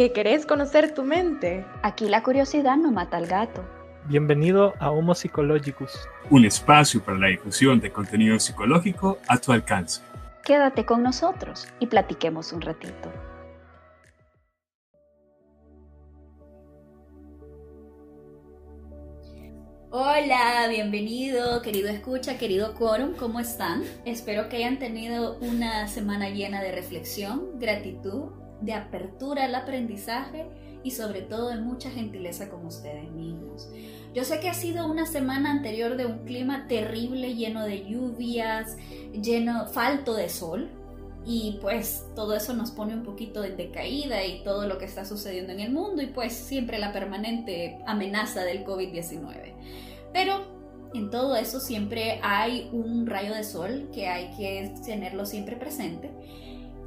¿Que querés conocer tu mente? Aquí la curiosidad no mata al gato. Bienvenido a Homo Psychologicus, un espacio para la difusión de contenido psicológico a tu alcance. Quédate con nosotros y platiquemos un ratito. Hola, bienvenido, querido escucha, querido quórum, ¿cómo están? Espero que hayan tenido una semana llena de reflexión, gratitud, de apertura al aprendizaje y sobre todo de mucha gentileza con ustedes mismos. Yo sé que ha sido una semana anterior de un clima terrible, lleno de lluvias, lleno, falto de sol, y pues todo eso nos pone un poquito de decaída y todo lo que está sucediendo en el mundo y pues siempre la permanente amenaza del COVID-19. Pero en todo eso siempre hay un rayo de sol que hay que tenerlo siempre presente.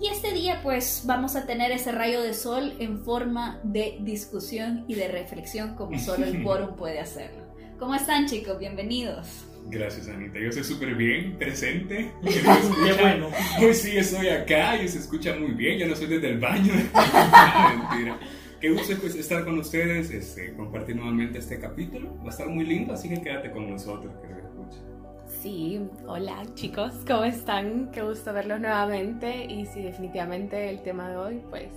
Y este día pues vamos a tener ese rayo de sol en forma de discusión y de reflexión como solo el quórum puede hacerlo. ¿Cómo están chicos? Bienvenidos. Gracias, Anita. Yo estoy súper bien, presente. Qué bueno. Hoy sí estoy acá y se escucha muy bien. Yo no soy desde el baño. Mentira. Qué gusto pues, estar con ustedes, este, compartir nuevamente este capítulo. Va a estar muy lindo, así que quédate con nosotros, que escucha. Sí, hola chicos, ¿cómo están? Qué gusto verlos nuevamente. Y sí, definitivamente el tema de hoy, pues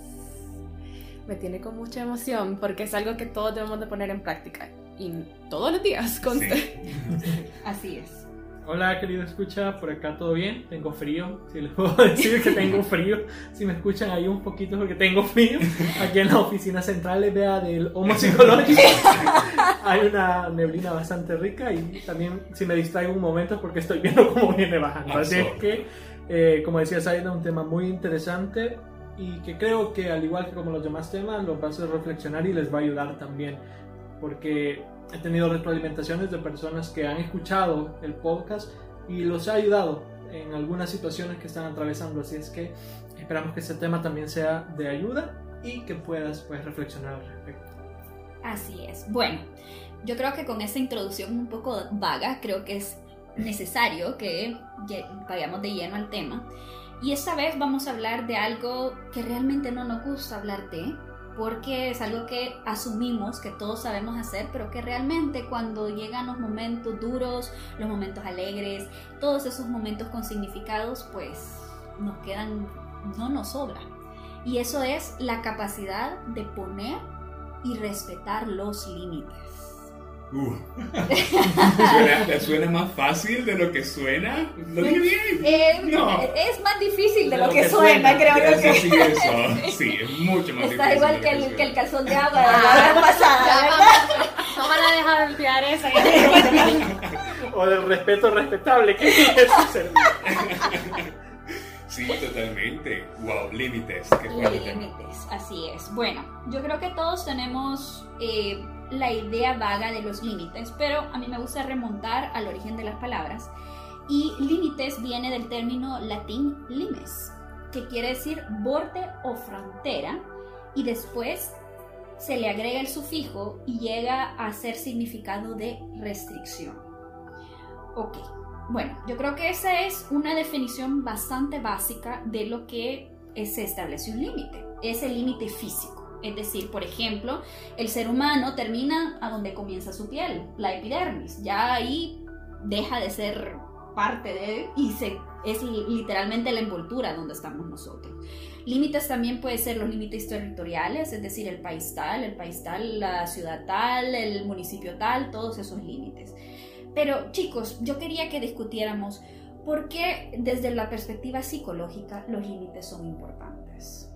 me tiene con mucha emoción porque es algo que todos debemos de poner en práctica y todos los días con Así es. Hola querido escucha, por acá todo bien, tengo frío, si les puedo decir que tengo frío, si me escuchan ahí un poquito porque tengo frío, aquí en la oficina central vea del Homo Psicológico. Hay una neblina bastante rica y también si me distraigo un momento porque estoy viendo cómo viene bajando, así es que eh, como decía Saida, un tema muy interesante y que creo que al igual que como los demás temas, los va a hacer reflexionar y les va a ayudar también. Porque he tenido retroalimentaciones de personas que han escuchado el podcast y los ha ayudado en algunas situaciones que están atravesando. Así es que esperamos que este tema también sea de ayuda y que puedas pues, reflexionar al respecto. Así es. Bueno, yo creo que con esta introducción un poco vaga, creo que es necesario que vayamos de lleno al tema. Y esta vez vamos a hablar de algo que realmente no nos gusta hablar de, porque es algo que asumimos que todos sabemos hacer, pero que realmente cuando llegan los momentos duros, los momentos alegres, todos esos momentos con significados, pues nos quedan, no nos sobra. Y eso es la capacidad de poner y respetar los límites. Uh. suena, más fácil de lo que suena? ¿Lo dije bien? Eh, no. Es más difícil de, lo, que, suena, creo que. Sí, eso. Sí, es mucho más Está difícil. Está igual que, el, que el calzón de agua de la vez pasada, ¿verdad? No van a dejar de esa. o del respeto respetable, ¿qué es Sí, totalmente. Wow, límites. Límites, así es. Bueno, yo creo que todos tenemos eh, la idea vaga de los límites, pero a mí me gusta remontar al origen de las palabras. Y límites viene del término latín limes, que quiere decir borde o frontera, y después se le agrega el sufijo y llega a ser significado de restricción. Ok, bueno, yo creo que esa es una definición bastante básica de lo que se establece un límite. Es el límite físico. Es decir, por ejemplo, el ser humano termina a donde comienza su piel, la epidermis. Ya ahí deja de ser parte de y se, es literalmente la envoltura donde estamos nosotros. Límites también pueden ser los límites territoriales, es decir, el país tal, el país tal, la ciudad tal, el municipio tal, todos esos límites. Pero chicos, yo quería que discutiéramos por qué desde la perspectiva psicológica los límites son importantes.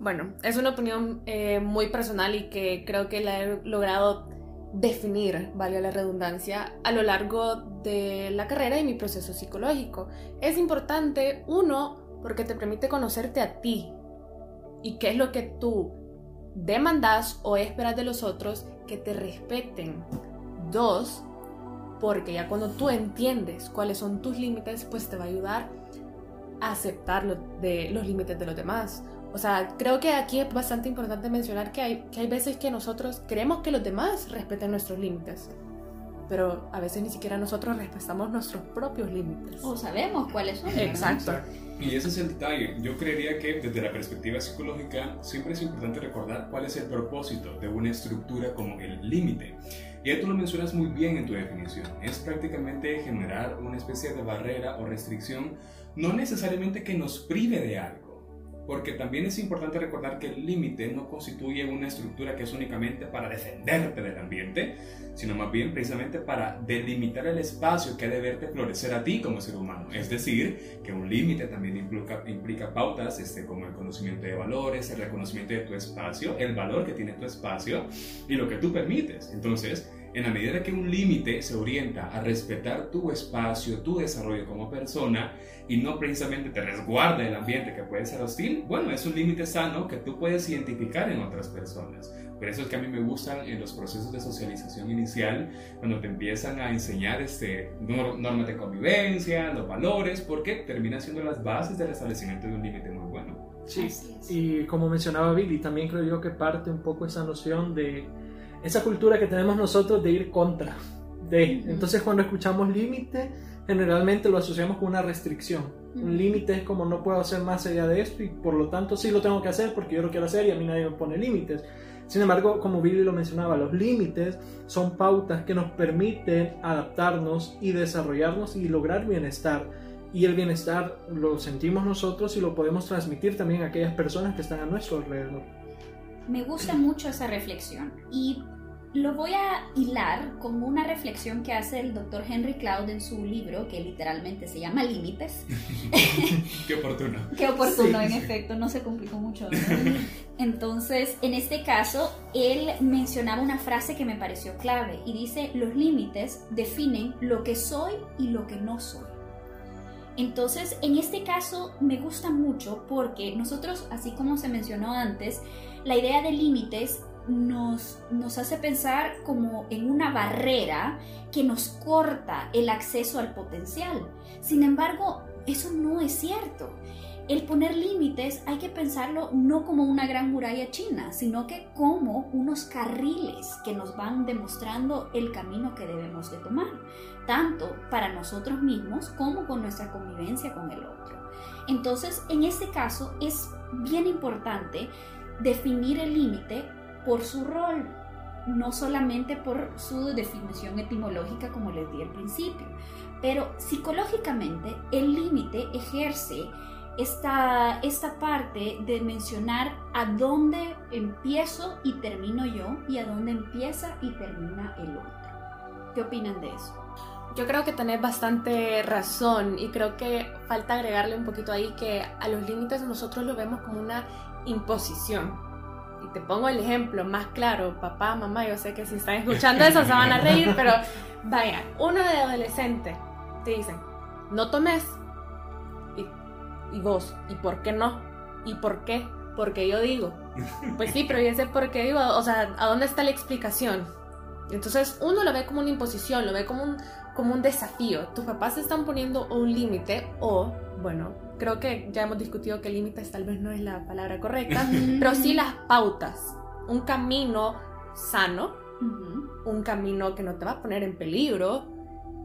Bueno, es una opinión eh, muy personal y que creo que la he logrado definir, vale la redundancia, a lo largo de la carrera y mi proceso psicológico. Es importante, uno, porque te permite conocerte a ti y qué es lo que tú demandas o esperas de los otros que te respeten. Dos, porque ya cuando tú entiendes cuáles son tus límites, pues te va a ayudar a aceptar los límites de los demás. O sea, creo que aquí es bastante importante mencionar que hay, que hay veces que nosotros queremos que los demás respeten nuestros límites. pero a veces ni siquiera nosotros respetamos nuestros propios límites. O sabemos cuáles son. ¿verdad? Exacto. Y ese es el detalle. Yo creería que desde la perspectiva psicológica siempre es importante recordar cuál es el propósito de una estructura como el límite. Y ahí tú lo mencionas muy bien en tu definición. Es prácticamente generar una especie de barrera o restricción, no necesariamente que nos prive de algo. Porque también es importante recordar que el límite no constituye una estructura que es únicamente para defenderte del ambiente, sino más bien precisamente para delimitar el espacio que ha de verte florecer a ti como ser humano. Es decir, que un límite también implica, implica pautas este, como el conocimiento de valores, el reconocimiento de tu espacio, el valor que tiene tu espacio y lo que tú permites. Entonces, en la medida que un límite se orienta a respetar tu espacio, tu desarrollo como persona y no precisamente te resguarda el ambiente que puede ser hostil, bueno, es un límite sano que tú puedes identificar en otras personas. Por eso es que a mí me gustan en los procesos de socialización inicial, cuando te empiezan a enseñar este, nor- normas de convivencia, los valores, porque terminan siendo las bases del establecimiento de un límite muy bueno. Sí, y como mencionaba Billy, también creo yo que parte un poco esa noción de esa cultura que tenemos nosotros de ir contra. De. Ujú. Entonces cuando escuchamos límite, generalmente lo asociamos con una restricción. Ujú. Un límite es como no puedo hacer más allá de esto y por lo tanto sí lo tengo que hacer porque yo lo quiero hacer y a mí nadie me pone límites. Sin embargo, como Billy lo mencionaba, los límites son pautas que nos permiten adaptarnos y desarrollarnos y lograr bienestar. Y el bienestar lo sentimos nosotros y lo podemos transmitir también a aquellas personas que están a nuestro alrededor. Me gusta mucho esa reflexión y lo voy a hilar con una reflexión que hace el doctor Henry Cloud en su libro, que literalmente se llama Límites. Qué oportuno. Qué oportuno, Sí, en sí. efecto, no se complicó mucho. Entonces, en este caso, él mencionaba una frase que me pareció clave y dice, los límites definen lo que soy y lo que no soy. Entonces, en este caso me gusta mucho porque nosotros, así como se mencionó antes, la idea de límites nos, hace pensar como en una barrera que nos corta el acceso al potencial. Sin embargo, eso no es cierto. El poner límites hay que pensarlo no como una gran muralla china, sino que como unos carriles que nos van demostrando el camino que debemos de tomar, tanto para nosotros mismos como con nuestra convivencia con el otro. Entonces, en este caso es bien importante definir el límite por su rol, no solamente por su definición etimológica como les di al principio, pero psicológicamente el límite ejerce esta, esta parte de mencionar a dónde empiezo y termino yo y a dónde empieza y termina el otro. ¿Qué opinan de eso? Yo creo que tenés bastante razón y creo que falta agregarle un poquito ahí que a los límites nosotros lo vemos como una imposición. Y te pongo el ejemplo más claro, papá, mamá, yo sé que si están escuchando eso se van a reír, pero vaya, uno de adolescente te dicen, no tomes. Y, y vos, ¿y por qué no? ¿Y por qué? Porque yo digo. Pues sí, pero yo sé por qué digo, o sea, ¿a dónde está la explicación? Entonces uno lo ve como una imposición, lo ve como un, como un desafío. Tus papás están poniendo un límite o, bueno, creo que ya hemos discutido que límites tal vez no es la palabra correcta, pero sí las pautas. Un camino sano, un camino que no te va a poner en peligro,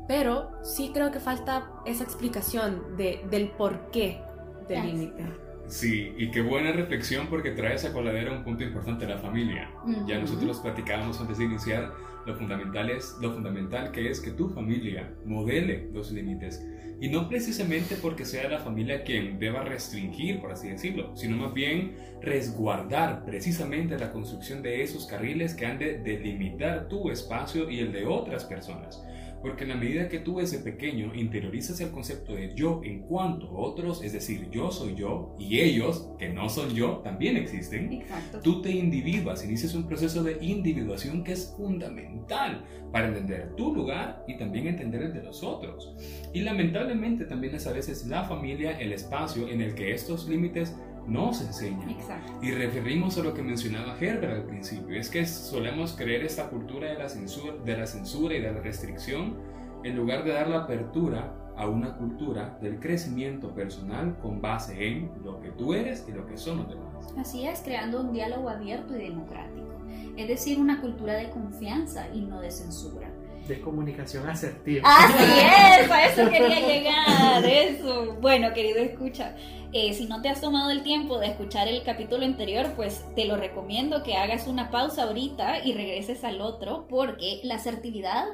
pero sí creo que falta esa explicación de, del porqué del límite. Sí, y qué buena reflexión porque traes a coladera un punto importante, la familia. Ya nosotros platicábamos antes de iniciar lo fundamental, es, lo fundamental que es que tu familia modele los límites. Y no precisamente porque sea la familia quien deba restringir, por así decirlo, sino más bien resguardar precisamente la construcción de esos carriles que han de delimitar tu espacio y el de otras personas. Porque en la medida que tú desde pequeño interiorizas el concepto de yo en cuanto a otros, es decir, yo soy yo y ellos, que no son yo, también existen, Exacto. tú te individuas, inicias un proceso de individuación que es fundamental para entender tu lugar y también entender el de los otros. Y lamentablemente también es a veces la familia el espacio en el que estos límites no se enseñan. Exacto. Y referimos a lo que mencionaba Herbert al principio, es que solemos creer esta cultura de la censura, de la censura y de la restricción en lugar de dar la apertura a una cultura del crecimiento personal con base en lo que tú eres y lo que son los demás. Así es, creando un diálogo abierto y democrático. Es decir, una cultura de confianza y no de censura. De comunicación asertiva. Así es, a eso quería llegar, eso. Bueno, querido escucha, eh, si no te has tomado el tiempo de escuchar el capítulo anterior, pues te lo recomiendo que hagas una pausa ahorita y regreses al otro, porque la asertividad,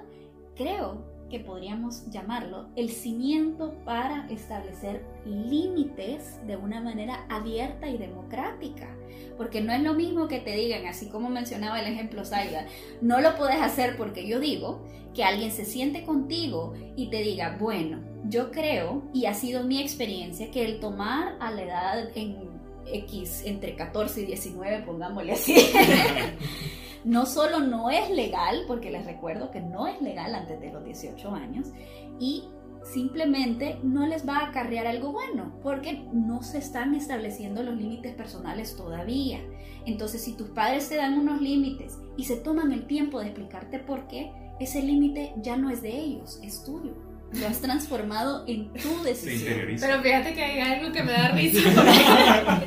creo que podríamos llamarlo, el cimiento para establecer límites de una manera abierta y democrática. Porque no es lo mismo que te digan, así como mencionaba el ejemplo Saida, no lo puedes hacer porque yo digo, que alguien se siente contigo y te diga, bueno, yo creo, y ha sido mi experiencia, que el tomar a la edad en X, entre 14 y 19, pongámosle así, no solo no es legal, porque les recuerdo que no es legal antes de los 18 años, y simplemente no les va a acarrear algo bueno, porque no se están estableciendo los límites personales todavía. Entonces, si tus padres te dan unos límites y se toman el tiempo de explicarte por qué, ese límite ya no es de ellos, es tuyo. Lo has transformado en tu decisión. Pero fíjate que hay algo que me da risa.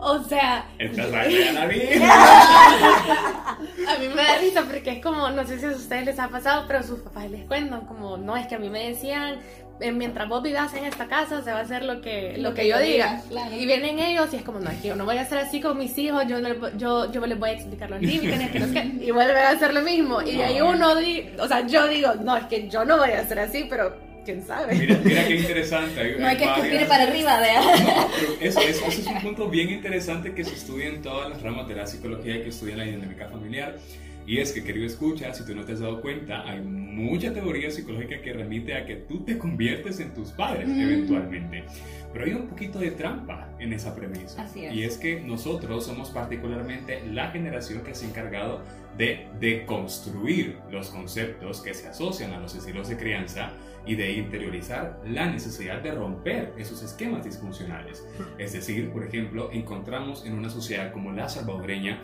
o sea. Estás a la vida. a mí me da risa porque es como, no sé si a ustedes les ha pasado, pero sus papás les cuentan, como, no, es que a mí me decían, eh, mientras vos vivas en esta casa se va a hacer lo que, lo, que, yo diga. Y vienen ellos y es como, no, es que yo no voy a hacer así con mis hijos, yo, no, yo, yo les voy a explicar los límites, que no sé y vuelven a hacer lo mismo. Y de ahí uno, di, o sea, yo digo, no, es que yo no voy a hacer así, pero quién sabe. Mira, mira qué interesante. no hay, que escupir para arriba, vea. No, eso, eso, eso, es un punto bien interesante que se estudia en todas las ramas de la psicología y que estudia la dinámica familiar. Y es que, querido escucha, si tú no te has dado cuenta, hay mucha teoría psicológica que remite a que tú te conviertes en tus padres mm. eventualmente. Pero hay un poquito de trampa en esa premisa. Así es. Y es que nosotros somos particularmente la generación que se ha encargado de deconstruir los conceptos que se asocian a los estilos de crianza y de interiorizar la necesidad de romper esos esquemas disfuncionales. Es decir, por ejemplo, encontramos en una sociedad como la salvadoreña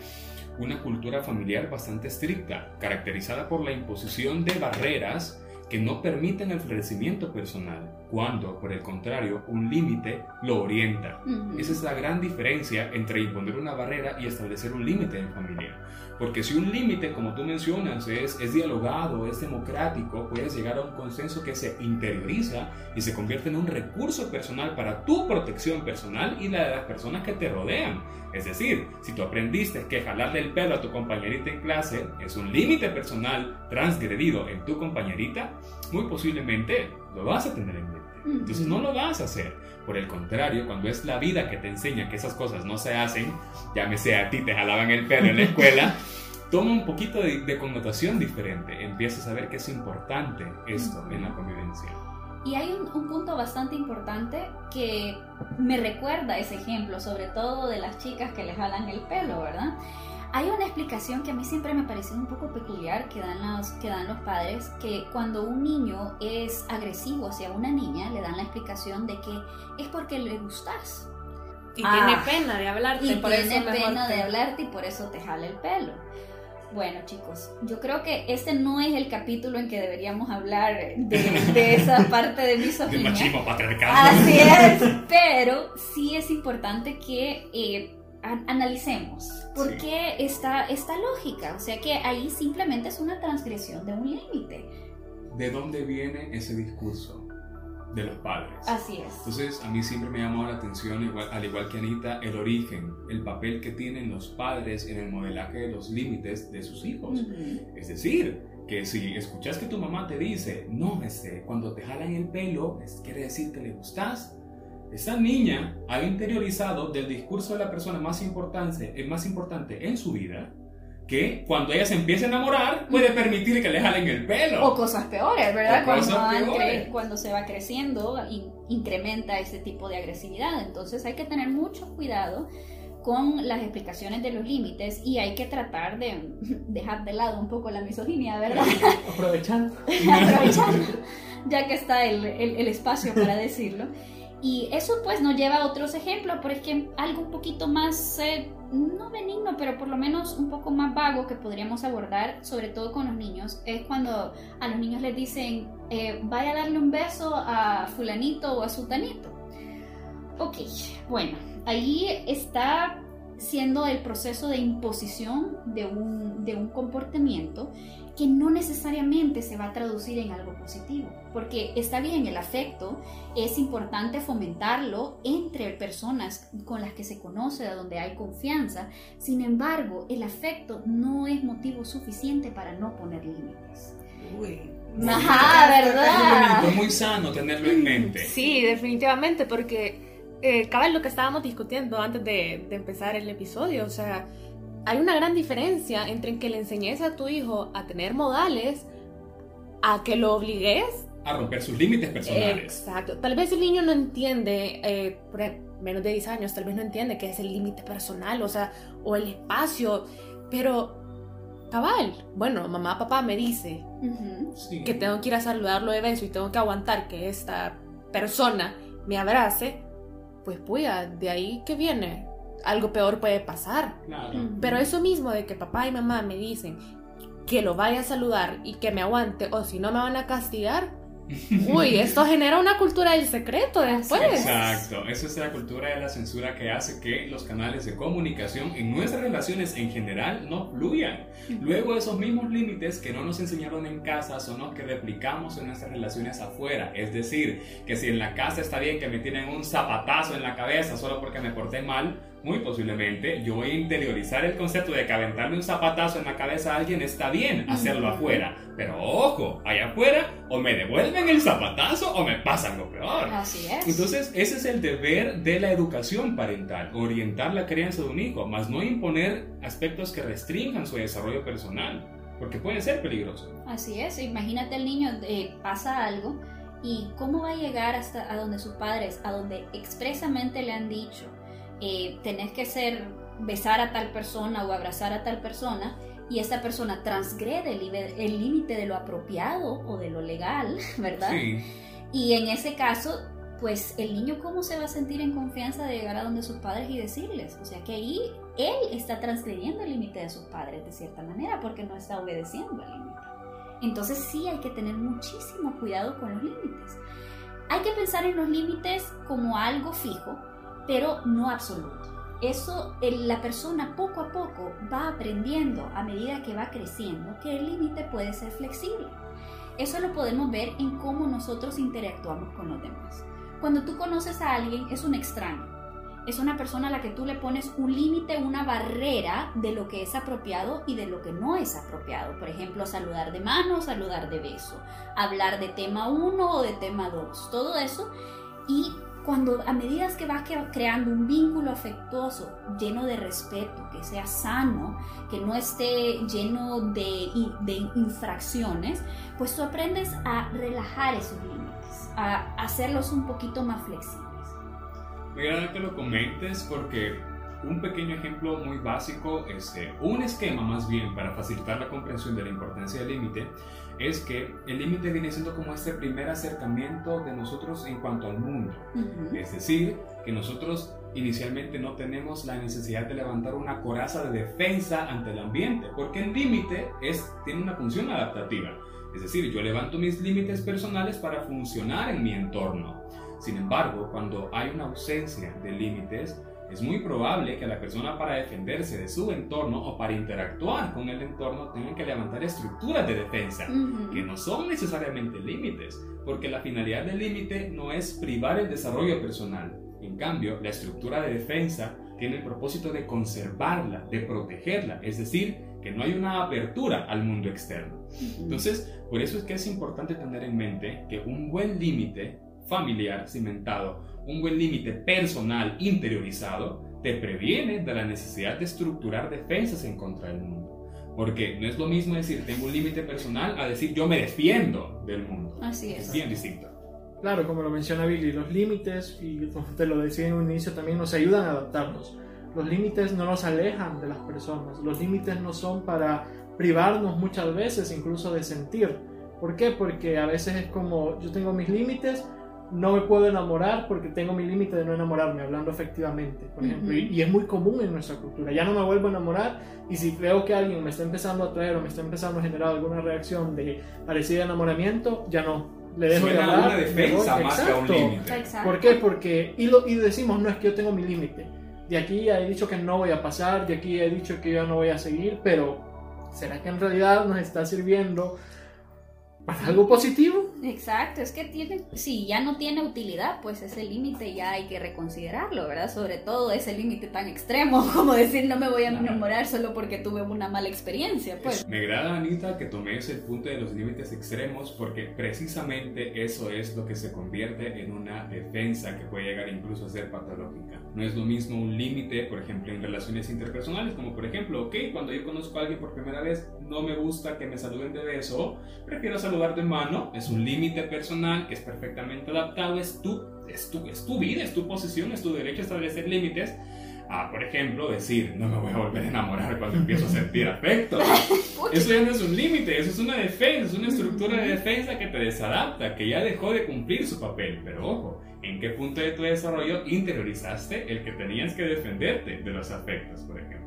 una cultura familiar bastante estricta, caracterizada por la imposición de barreras que no permiten el florecimiento personal, cuando, por el contrario, un límite lo orienta. Esa es la gran diferencia entre imponer una barrera y establecer un límite en familia. Porque si un límite, como tú mencionas, es, es dialogado, es democrático, puedes llegar a un consenso que se interioriza y se convierte en un recurso personal para tu protección personal y la de las personas que te rodean. Es decir, si tú aprendiste que jalarle el pelo a tu compañerita en clase es un límite personal transgredido en tu compañerita, muy posiblemente lo vas a tener en mente. Entonces no lo vas a hacer. Por el contrario, cuando es la vida que te enseña que esas cosas no se hacen, llámese a ti te jalaban el pelo en la escuela, toma un poquito de, connotación diferente. Empiezas a ver que es importante esto en la convivencia. Y hay un, un, punto bastante importante que me recuerda ese ejemplo, sobre todo de las chicas que le jalan el pelo, ¿verdad? Hay una explicación que a mí siempre me parecido un poco peculiar que dan, los, que dan los padres, que cuando un niño es agresivo hacia una niña, le dan la explicación de que es porque le gustas. Y tiene ah. pena de hablarte. Y por tiene pena de hablarte y por eso te jala el pelo. Bueno, chicos, yo creo que este no es el capítulo en que deberíamos hablar de, esa parte de misoginia. machismo patriarcal. Así es, pero sí es importante que eh, analicemos por qué está esta lógica. O sea que ahí simplemente es una transgresión de un límite. ¿De dónde viene ese discurso? De los padres. Así es. Entonces, a mí siempre me ha llamado la atención, al igual que Anita, el origen, el papel que tienen los padres en el modelaje de los límites de sus hijos. Es decir, que si escuchas que tu mamá te dice, no, este, cuando te jalan el pelo, quiere decir que le gustas, esa niña ha interiorizado del discurso de la persona más importante, eh, más importante en su vida que cuando ella se empieza a enamorar puede permitir que le jalen el pelo. O cosas peores, ¿verdad? Cuando, cuando se va creciendo incrementa ese tipo de agresividad. Entonces hay que tener mucho cuidado con las explicaciones de los límites y hay que tratar de dejar de lado un poco la misoginia, ¿verdad? Aprovechando. Aprovechando, ya que está el, el espacio para decirlo. Y eso pues nos lleva a otros ejemplos, por ejemplo, algo un poquito más, eh, no benigno, pero por lo menos un poco más vago que podríamos abordar, sobre todo con los niños, es cuando a los niños les dicen, eh, vaya a darle un beso a fulanito o a sutanito. Ok, bueno, ahí está siendo el proceso de imposición de un, de un comportamiento que no necesariamente se va a traducir en algo positivo, porque está bien el afecto, es importante fomentarlo entre personas con las que se conoce, de donde hay confianza, sin embargo, el afecto no es motivo suficiente para no poner límites. Uy. Ajá, Es ¿verdad? bonito, muy sano tenerlo en mente. Sí, definitivamente, porque eh, cabal lo que estábamos discutiendo antes de, de empezar el episodio, o sea, hay una gran diferencia entre que le enseñes a tu hijo a tener modales a que lo obligues. A romper sus límites personales. Exacto. Tal vez el niño no entiende, eh, por menos de 10 años, tal vez no entiende qué es el límite personal, o sea, o el espacio, pero cabal, bueno, mamá, papá me dice, Ujú. Sí. que tengo que ir a saludarlo de beso y tengo que aguantar que esta persona me abrace, pues puya, de ahí que viene, algo peor puede pasar. Claro. Pero eso mismo de que papá y mamá me dicen que lo vaya a saludar y que me aguante o si no me van a castigar, uy, esto genera una cultura del secreto después. Exacto, eso es la cultura de la censura que hace que los canales de comunicación en nuestras relaciones en general no fluyan. Luego esos mismos límites que no nos enseñaron en casa son los que replicamos en nuestras relaciones afuera. Es decir, que si en la casa está bien que me tienen un zapatazo en la cabeza solo porque me porté mal, muy posiblemente yo voy a interiorizar el concepto de que un zapatazo en la cabeza a alguien está bien hacerlo afuera. Pero ojo, allá afuera o me devuelven el zapatazo o me pasan lo peor. Así es. Entonces, ese es el deber de la educación parental, orientar la crianza de un hijo, más no imponer aspectos que restrinjan su desarrollo personal, porque puede ser peligroso. Así es, imagínate el niño, eh, pasa algo y cómo va a llegar hasta a donde sus padres, a donde expresamente le han dicho, eh, tenés que ser, besar a tal persona o abrazar a tal persona y esta persona transgrede el límite de lo apropiado o de lo legal, ¿verdad? Sí, Y en ese caso, pues el niño cómo se va a sentir en confianza de llegar a donde sus padres y decirles. O sea que ahí él está transgrediendo el límite de sus padres de cierta manera porque no está obedeciendo el límite. Entonces sí hay que tener muchísimo cuidado con los límites. Hay que pensar en los límites como algo fijo, pero no absoluto. Eso la persona poco a poco va aprendiendo a medida que va creciendo que el límite puede ser flexible. Eso lo podemos ver en cómo nosotros interactuamos con los demás. Cuando tú conoces a alguien es un extraño. Es una persona a la que tú le pones un límite, una barrera de lo que es apropiado y de lo que no es apropiado. Por ejemplo, saludar de mano, saludar de beso, hablar de tema 1 o de tema 2, todo eso. Y cuando a medida que vas creando un vínculo afectuoso lleno de respeto, que sea sano, que no esté lleno de, de infracciones, pues tú aprendes a relajar esos límites, a hacerlos un poquito más flexibles. me agrada que lo comentes porque un pequeño ejemplo muy básico, este, un esquema más bien para facilitar la comprensión de la importancia del límite, es que el límite viene siendo como este primer acercamiento de nosotros en cuanto al mundo. Es decir, que nosotros inicialmente no tenemos la necesidad de levantar una coraza de defensa ante el ambiente, porque el límite es, tiene una función adaptativa. Es decir, yo levanto mis límites personales para funcionar en mi entorno. Sin embargo, cuando hay una ausencia de límites, es muy probable que la persona para defenderse de su entorno o para interactuar con el entorno tenga que levantar estructuras de defensa Ujú. que no son necesariamente límites, porque la finalidad del límite no es privar el desarrollo personal. En cambio, la estructura de defensa tiene el propósito de conservarla, de protegerla, es decir, que no hay una apertura al mundo externo. Entonces, por eso es que es importante tener en mente que un buen límite familiar cimentado, un buen límite personal interiorizado, te previene de la necesidad de estructurar defensas en contra del mundo. Porque no es lo mismo decir tengo un límite personal a decir yo me defiendo del mundo. Así Es es. bien distinto. Claro, como lo menciona Billy, los límites, y como te lo decía en un inicio, también nos ayudan a adaptarnos. Los límites no nos alejan de las personas, los límites no son para privarnos muchas veces incluso de sentir. ¿Por qué? Porque a veces es como yo tengo mis límites, no me puedo enamorar porque tengo mi límite de no enamorarme, hablando efectivamente, por ejemplo. Y, y es muy común en nuestra cultura. Ya no me vuelvo a enamorar y si veo que alguien me está empezando a atraer o me está empezando a generar alguna reacción de parecida a enamoramiento, ya no. Le dejo de hablar. una defensa más que a un Exacto. límite. Exacto. ¿Por qué? Porque, y, lo, y decimos, no es que yo tengo mi límite. de aquí he dicho que no voy a pasar, de aquí he dicho que yo no voy a seguir, pero ¿será que en realidad nos está sirviendo para algo positivo? Exacto, es que tiene, si ya no tiene utilidad, pues ese límite ya hay que reconsiderarlo, ¿verdad? Sobre todo ese límite tan extremo como decir no me voy a enamorar solo porque tuve una mala experiencia, pues. Me agrada, Anita, que tomes el punto de los límites extremos porque precisamente eso es lo que se convierte en una defensa que puede llegar incluso a ser patológica. No es lo mismo un límite, por ejemplo, en relaciones interpersonales, como por ejemplo, ok, cuando yo conozco a alguien por primera vez, no me gusta que me saluden de beso, prefiero saludar de mano, es un límite personal que es perfectamente adaptado, es tu, es, tu, es tu vida, es tu posición, es tu derecho a establecer límites. A, por ejemplo, decir, no me voy a volver a enamorar cuando empiezo a sentir afecto. Eso ya no es un límite, eso es una defensa, es una estructura de defensa que te desadapta, que ya dejó de cumplir su papel. Pero ojo, ¿en qué punto de tu desarrollo interiorizaste el que tenías que defenderte de los afectos, por ejemplo?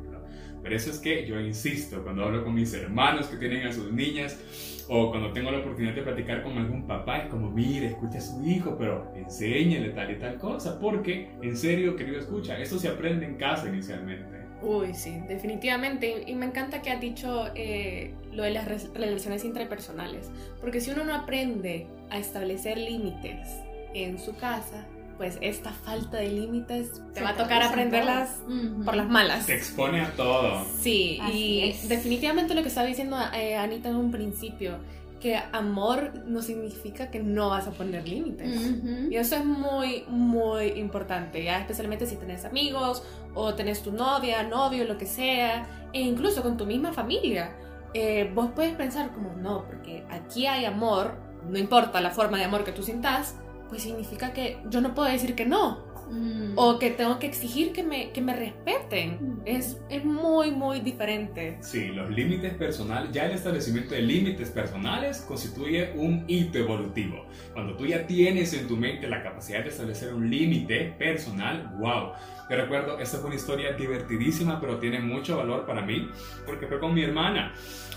Por eso es que yo insisto, cuando hablo con mis hermanos que tienen a sus niñas, o cuando tengo la oportunidad de platicar con algún papá, es como, mire, escucha a su hijo, pero enséñale tal y tal cosa, porque en serio, querido escucha, esto se aprende en casa inicialmente. Uy, sí, definitivamente. Y me encanta que has dicho eh, lo de las relaciones interpersonales, porque si uno no aprende a establecer límites en su casa, pues esta falta de límites te va a tocar aprenderlas por las malas. Te expone a todo. Sí, y definitivamente lo que estaba diciendo eh, Anita en un principio, que amor no significa que no vas a poner límites. Y eso es muy, muy importante, ya especialmente si tenés amigos o tenés tu novia, novio, lo que sea, e incluso con tu misma familia. Eh, vos puedes pensar como, no, porque aquí hay amor, no importa la forma de amor que tú sintas, pues significa que yo no puedo decir que no. Mm. O que tengo que exigir que me, que me respeten. Mm. Es, es muy, muy diferente. Sí, los límites personales, ya el establecimiento de límites personales constituye un hito evolutivo. Cuando tú ya tienes en tu mente la capacidad de establecer un límite personal, wow. Yo recuerdo, esta fue una historia divertidísima, pero tiene mucho valor para mí, porque fue con mi hermana.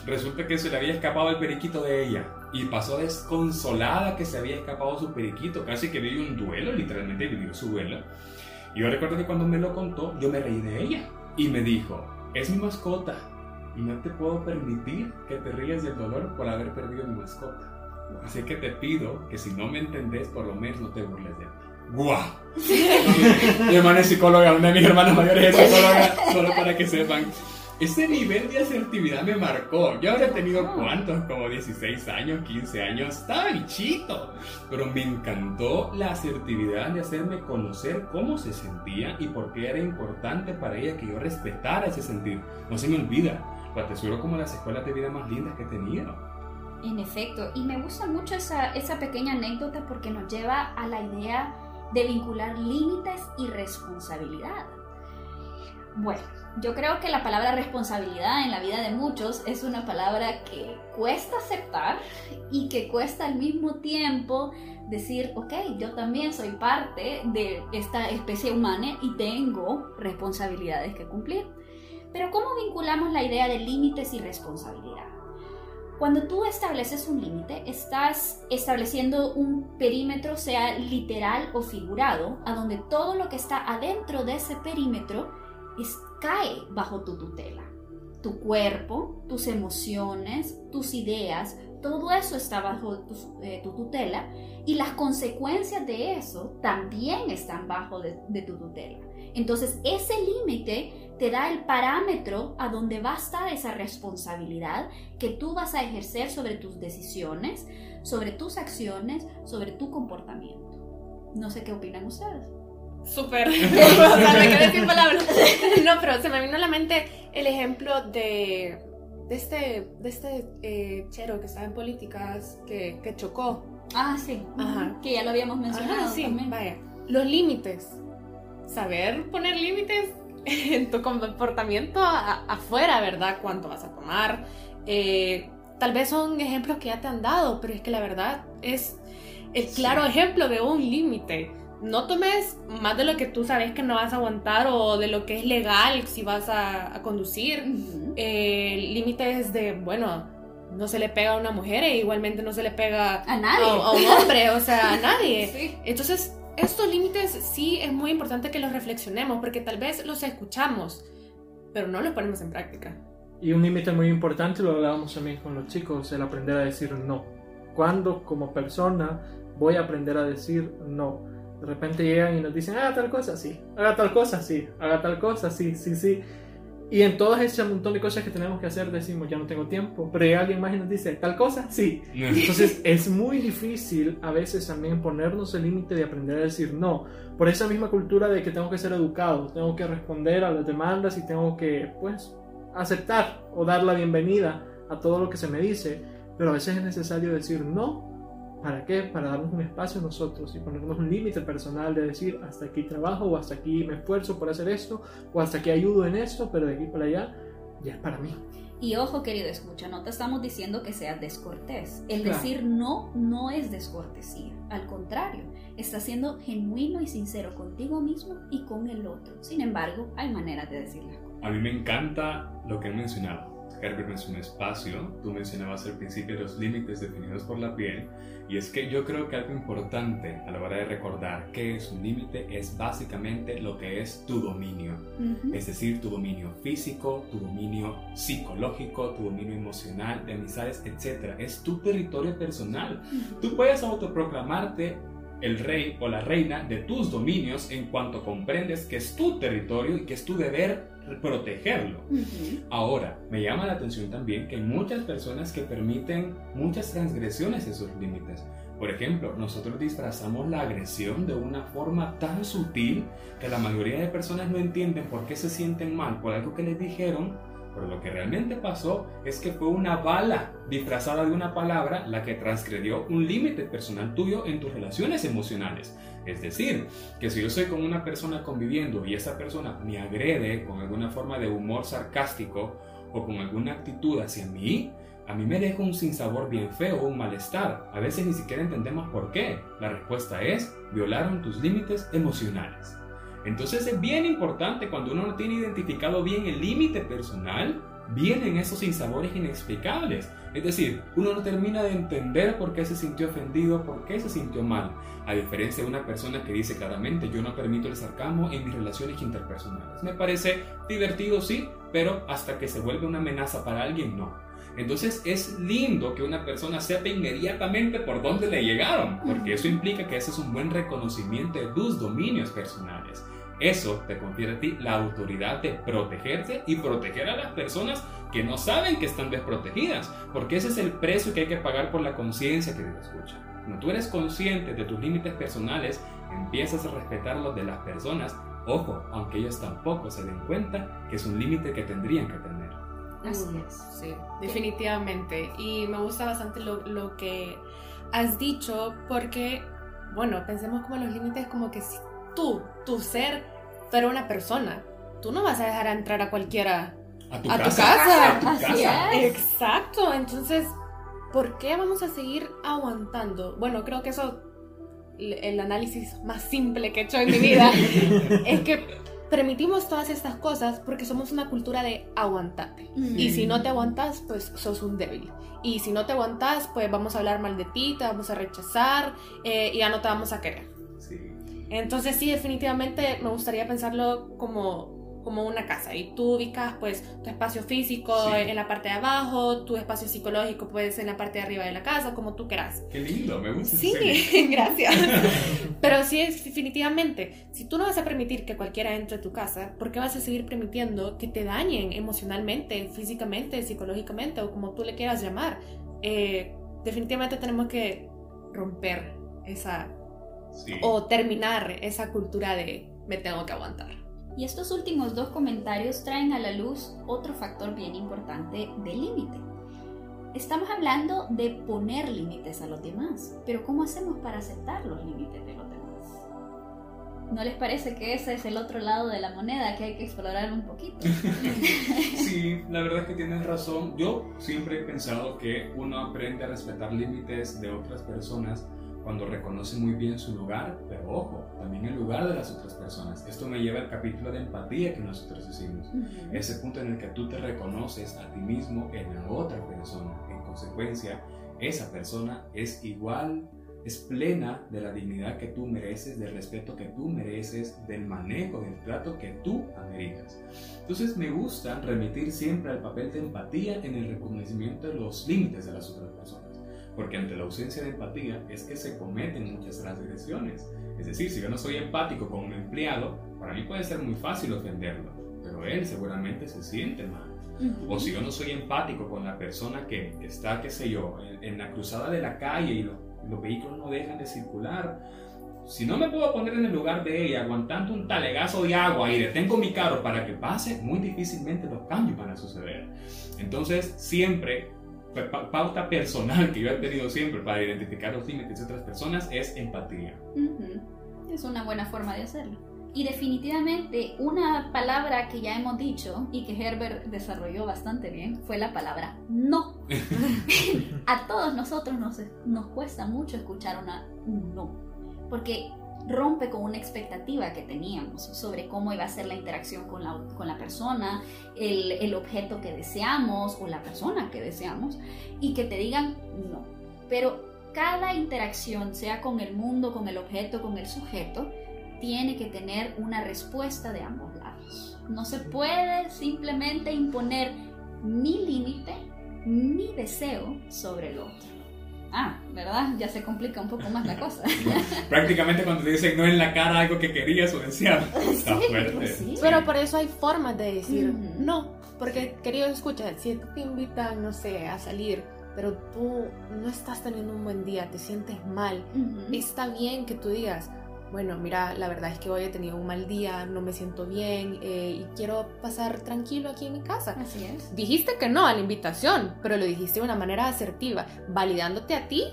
Resulta que se le había escapado el periquito de ella y pasó desconsolada que se había escapado su periquito, casi que vivió un duelo, literalmente vivió su duelo. Y yo recuerdo que cuando me lo contó, yo me reí de ella y me dijo, es mi mascota y no te puedo permitir que te rías del dolor por haber perdido mi mascota. Así que te pido que si no me entendés, por lo menos no te burles de mí. ¡Guau! mi hermana es psicóloga, una de mis hermanas mayores es psicóloga, solo para que sepan. Ese nivel de asertividad me marcó. Yo habría tenido cuántos, como 16 años, 15 años, estaba bichito. Pero me encantó la asertividad de hacerme conocer cómo se sentía y por qué era importante para ella que yo respetara ese sentir. No se me olvida, lo atesoro como las escuelas de vida más lindas que he tenido. En efecto, y me gusta mucho esa, esa pequeña anécdota porque nos lleva a la idea de vincular límites y responsabilidad. Bueno, yo creo que la palabra responsabilidad en la vida de muchos es una palabra que cuesta aceptar y que cuesta al mismo tiempo decir, ok, yo también soy parte de esta especie humana y tengo responsabilidades que cumplir. Pero ¿cómo vinculamos la idea de límites y responsabilidad? Cuando tú estableces un límite, estás estableciendo un perímetro, sea literal o figurado, a donde todo lo que está adentro de ese perímetro cae bajo tu tutela. Tu cuerpo, tus emociones, tus ideas, todo eso está bajo tu, eh, tutela y las consecuencias de eso también están bajo de, tu tutela. Entonces ese límite te da el parámetro a donde va a estar esa responsabilidad que tú vas a ejercer sobre tus decisiones, sobre tus acciones, sobre tu comportamiento. No sé qué opinan ustedes. Súper. o sea, me quedé sin palabras. No, pero se me vino a la mente el ejemplo de, de este, de este eh, chero que estaba en políticas que, que chocó. Ah, sí. Ajá. Que ya lo habíamos mencionado. sí, vaya. Los límites. Saber poner límites en tu comportamiento afuera, ¿verdad? Cuánto vas a tomar. Eh, tal vez son ejemplos que ya te han dado, pero es que la verdad es el claro ejemplo de un límite no tomes más de lo que tú sabes que no vas a aguantar o de lo que es legal si vas a, conducir. Eh, límites de, bueno, no se le pega a una mujer e igualmente no se le pega a nadie. A, un hombre, o sea, a nadie. Entonces, estos límites sí es muy importante que los reflexionemos porque tal vez los escuchamos, pero no los ponemos en práctica. Y un límite muy importante, lo hablábamos también con los chicos, el aprender a decir no. Cuando como persona voy a aprender a decir no? De repente llegan y nos dicen, haga tal cosa, sí, haga tal cosa, sí, haga tal cosa, sí, sí, sí. Y en todas ese montón de cosas que tenemos que hacer decimos, ya no tengo tiempo, pero llega alguien más y nos dice, tal cosa, sí. Entonces es muy difícil a veces también ponernos el límite de aprender a decir no, por esa misma cultura de que tengo que ser educado, tengo que responder a las demandas y tengo que, pues, aceptar o dar la bienvenida a todo lo que se me dice, pero a veces es necesario decir no ¿Para qué? Para darnos un espacio a nosotros y ponernos un límite personal de decir hasta aquí trabajo o hasta aquí me esfuerzo por hacer esto o hasta aquí ayudo en esto, pero de aquí para allá ya es para mí. Y ojo, querido escucha, no te estamos diciendo que seas descortés. El decir no no es descortesía. Al contrario, estás siendo genuino y sincero contigo mismo y con el otro. Sin embargo, hay maneras de decirlo. A mí me encanta lo que he mencionado. Herbert mencionó espacio, tú mencionabas al principio los límites definidos por la piel, y es que yo creo que algo importante a la hora de recordar qué es un límite es básicamente lo que es tu dominio, es decir, tu dominio físico, tu dominio psicológico, tu dominio emocional, de amistades, etc. Es tu territorio personal. Tú puedes autoproclamarte el rey o la reina de tus dominios en cuanto comprendes que es tu territorio y que es tu deber protegerlo. Ahora, me llama la atención también que hay muchas personas que permiten muchas transgresiones de esos límites. Por ejemplo, nosotros disfrazamos la agresión de una forma tan sutil que la mayoría de personas no entienden por qué se sienten mal por algo que les dijeron pero lo que realmente pasó es que fue una bala disfrazada de una palabra la que transgredió un límite personal tuyo en tus relaciones emocionales. Es decir, que si yo soy con una persona conviviendo y esa persona me agrede con alguna forma de humor sarcástico o con alguna actitud hacia mí, a mí me deja un sinsabor bien feo un malestar. A veces ni siquiera entendemos por qué. La respuesta es, violaron tus límites emocionales. Entonces es bien importante cuando uno no tiene identificado bien el límite personal, vienen esos sinsabores inexplicables. Es decir, uno no termina de entender por qué se sintió ofendido, por qué se sintió mal. A diferencia de una persona que dice claramente, yo no permito el sarcasmo en mis relaciones interpersonales. Me parece divertido, sí, pero hasta que se vuelve una amenaza para alguien, no. Entonces es lindo que una persona sepa inmediatamente por dónde le llegaron, porque eso implica que ese es un buen reconocimiento de tus dominios personales. Eso te confiere a ti la autoridad de protegerse y proteger a las personas que no saben que están desprotegidas, porque ese es el precio que hay que pagar por la conciencia que te escucha. Cuando tú eres consciente de tus límites personales, empiezas a respetar los de las personas, ojo, aunque ellos tampoco se den cuenta que es un límite que tendrían que tener. Así es. Sí, definitivamente. Y me gusta bastante lo, lo que has dicho, porque, bueno, pensemos como los límites como que si tú, tu ser, pero una persona. Tú no vas a dejar entrar a cualquiera a tu casa. Así Exacto. Entonces, ¿por qué vamos a seguir aguantando? Bueno, creo que eso, el análisis más simple que he hecho en mi vida, es que permitimos todas estas cosas porque somos una cultura de aguantate. Y si no te aguantas, pues sos un débil. Y si no te aguantas, pues vamos a hablar mal de ti, te vamos a rechazar eh, y ya no te vamos a querer. Entonces sí, definitivamente me gustaría pensarlo como, como una casa y tú ubicas pues tu espacio físico en la parte de abajo, tu espacio psicológico pues en la parte de arriba de la casa, como tú quieras. Qué lindo, me gusta. Sí, gracias. Pero sí, definitivamente, si tú no vas a permitir que cualquiera entre a tu casa, ¿por qué vas a seguir permitiendo que te dañen emocionalmente, físicamente, psicológicamente o como tú le quieras llamar? Eh, definitivamente tenemos que romper esa o terminar esa cultura de me tengo que aguantar. Y estos últimos dos comentarios traen a la luz otro factor bien importante del límite. Estamos hablando de poner límites a los demás, pero ¿cómo hacemos para aceptar los límites de los demás? ¿No les parece que ese es el otro lado de la moneda que hay que explorar un poquito? sí, la verdad es que tienes razón. Yo siempre he pensado que uno aprende a respetar límites de otras personas cuando reconoce muy bien su lugar, pero ojo, también el lugar de las otras personas. Esto me lleva al capítulo de empatía que nosotros hicimos. Ese punto en el que tú te reconoces a ti mismo en la otra persona. En consecuencia, esa persona es igual es plena de la dignidad que tú mereces, del respeto que tú mereces, del manejo, del trato que tú ameritas. Entonces me gusta remitir siempre al papel de empatía en el reconocimiento de los límites de las otras personas, porque ante la ausencia de empatía es que se cometen muchas transgresiones. Es decir, si yo no soy empático con un empleado, para mí puede ser muy fácil ofenderlo, pero él seguramente se siente mal. O si yo no soy empático con la persona que está, qué sé yo, en, la cruzada de la calle y los vehículos no dejan de circular, si no me puedo poner en el lugar de ella aguantando un talegazo de agua y detengo mi carro para que pase, muy difícilmente los cambios van a suceder. Entonces, siempre, pauta personal que yo he tenido siempre para identificar los límites de otras personas es empatía. Es una buena forma de hacerlo. Y definitivamente una palabra que ya hemos dicho y que Herbert desarrolló bastante bien fue la palabra no. a todos nosotros nos, nos cuesta mucho escuchar una, un no, porque rompe con una expectativa que teníamos sobre cómo iba a ser la interacción con la, con la persona, el, el objeto que deseamos o la persona que deseamos, y que te digan no. Pero cada interacción, sea con el mundo, con el objeto, con el sujeto, tiene que tener una respuesta de ambos lados. No se puede simplemente imponer mi límite, mi deseo sobre el otro. Ah, ¿verdad? Ya se complica un poco más la cosa. Prácticamente cuando te dicen no en la cara algo que querías o deseabas. Está fuerte. Pues Pero por eso hay formas de decir no. Porque, querido, escucha, si te invitan, no sé, a salir, pero tú no estás teniendo un buen día, te sientes mal, está bien que tú digas, bueno, mira, la verdad es que hoy he tenido un mal día, no me siento bien eh, y quiero pasar tranquilo aquí en mi casa. Así es. Dijiste que no a la invitación, pero lo dijiste de una manera asertiva, validándote a ti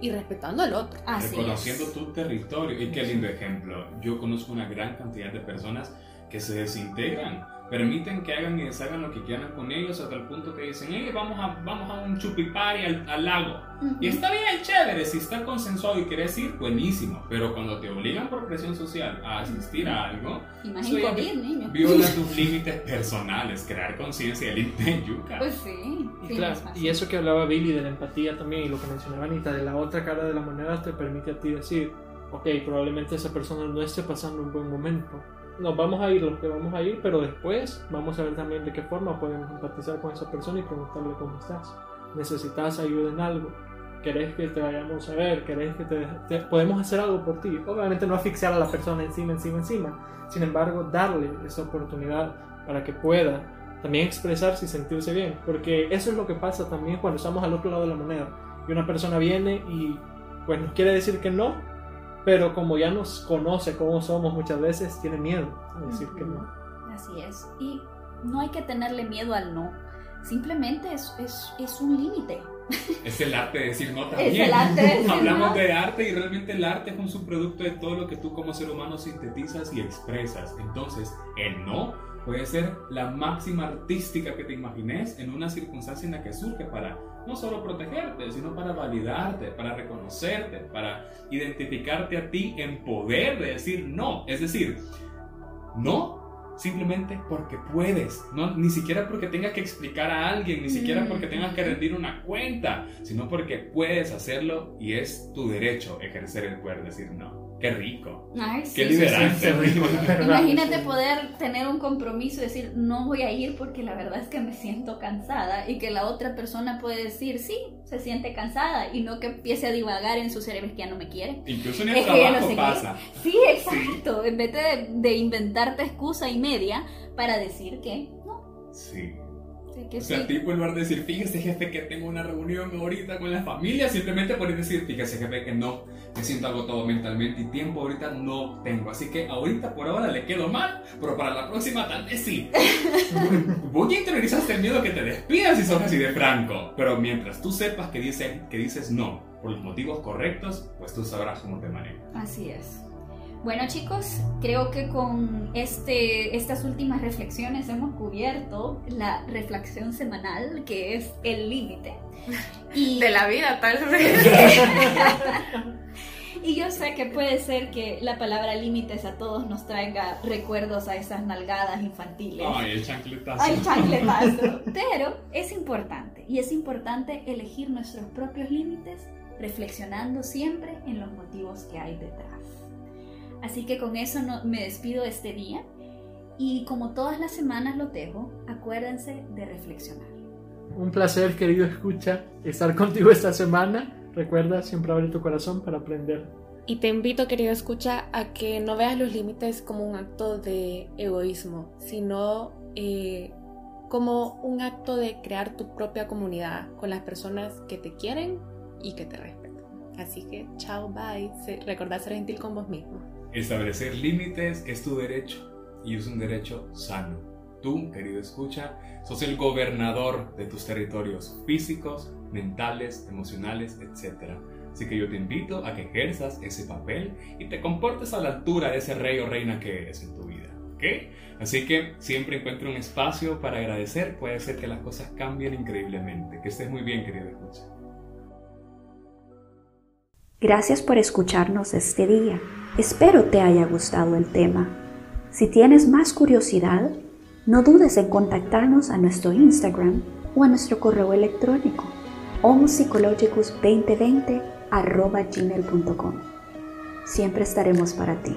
y respetando al otro. Así Reconociendo tu territorio. Y qué lindo ejemplo. Yo conozco una gran cantidad de personas que se desintegran permiten que hagan y deshagan lo que quieran con ellos hasta el punto que dicen, hey, vamos a, vamos a un chupipari al, al lago. Y está bien, chévere, si está consensuado y quieres ir, buenísimo. Pero cuando te obligan por presión social a asistir a algo, viola tus límites personales, crear conciencia del yuca. Pues sí. Y, claro, y eso que hablaba Billy de la empatía también y lo que mencionaba Anita, de la otra cara de la moneda te permite a ti decir, ok, probablemente esa persona no esté pasando un buen momento nos vamos a ir los que vamos a ir, pero después vamos a ver también de qué forma podemos empatizar con esa persona y preguntarle cómo estás. ¿Necesitas ayuda en algo? ¿Querés que te vayamos a ver? ¿Querés que te, podemos hacer algo por ti? Obviamente no asfixiar a la persona encima, encima, encima. Sin embargo, darle esa oportunidad para que pueda también expresarse y sentirse bien. Porque eso es lo que pasa también cuando estamos al otro lado de la moneda. Y una persona viene y pues nos quiere decir que no, pero como ya nos conoce cómo somos muchas veces, tiene miedo a decir que no. Así es. Y no hay que tenerle miedo al no. Simplemente es, es, es un límite. Es el arte de decir no también. Es el arte de decir Hablamos de arte y realmente el arte es un subproducto de todo lo que tú como ser humano sintetizas y expresas. Entonces, el no puede ser la máxima artística que te imagines en una circunstancia en la que surge para no solo protegerte, sino para validarte, para reconocerte, para identificarte a ti en poder de decir no. Es decir, no simplemente porque puedes, no, ni siquiera porque tengas que explicar a alguien, ni siquiera mm. porque tengas que rendir una cuenta, sino porque puedes hacerlo y es tu derecho ejercer el poder decir no. Qué rico. Qué liberante. Imagínate poder tener un compromiso y decir, no voy a ir porque la verdad es que me siento cansada y que la otra persona puede decir, sí, se siente cansada y no que empiece a divagar en su cerebro que ya no me quiere. Incluso en el trabajo pasa. Sí, exacto. En vez de, de inventarte excusa y media para decir que no. Sí o sea, tipo en lugar de decir, fíjese jefe que tengo una reunión ahorita con la familia, simplemente puedes decir, fíjese jefe que no, me siento agotado mentalmente y tiempo ahorita no tengo. Así que ahorita por ahora le quedo mal, pero para la próxima tal vez sí. Voy a interiorizar el miedo que te despidas si sos así de franco. Pero mientras tú sepas que, dice, que dices no por los motivos correctos, pues tú sabrás cómo te manejas. Así es. Bueno chicos, creo que con este, estas últimas reflexiones hemos cubierto la reflexión semanal que es el límite. Y... De la vida tal vez. y yo sé que puede ser que la palabra límites a todos nos traiga recuerdos a esas nalgadas infantiles. Ay, el chancletazo. Ay, chancletazo. Pero es importante y es importante elegir nuestros propios límites reflexionando siempre en los motivos que hay detrás. Así que con eso no, me despido este día y como todas las semanas lo dejo, acuérdense de reflexionar. Un placer, querido escucha, estar contigo esta semana. Recuerda siempre abrir tu corazón para aprender. Y te invito, querido escucha, a que no veas los límites como un acto de egoísmo, sino eh, como un acto de crear tu propia comunidad con las personas que te quieren y que te respetan. Así que, chao, bye. Recordá ser gentil con vos mismo. Establecer límites es tu derecho y es un derecho sano. Tú, querido escucha, sos el gobernador de tus territorios físicos, mentales, emocionales, etc. Así que yo te invito a que ejerzas ese papel y te comportes a la altura de ese rey o reina que eres en tu vida. ¿Ok? Así que siempre encuentre un espacio para agradecer. Puede ser que las cosas cambien increíblemente. Que estés muy bien, querido escucha. Gracias por escucharnos este día. Espero te haya gustado el tema. Si tienes más curiosidad, no dudes en contactarnos a nuestro Instagram o a nuestro correo electrónico homopsychologicus2020 gmail.com. Siempre estaremos para ti.